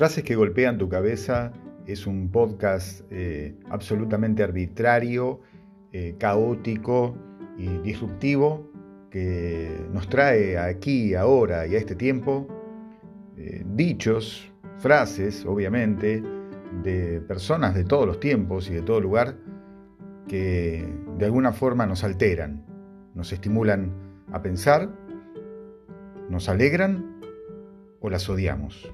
Frases que golpean tu cabeza es un podcast eh, absolutamente arbitrario, eh, caótico y disruptivo que nos trae aquí, ahora y a este tiempo eh, dichos, frases, obviamente, de personas de todos los tiempos y de todo lugar que de alguna forma nos alteran, nos estimulan a pensar, nos alegran o las odiamos.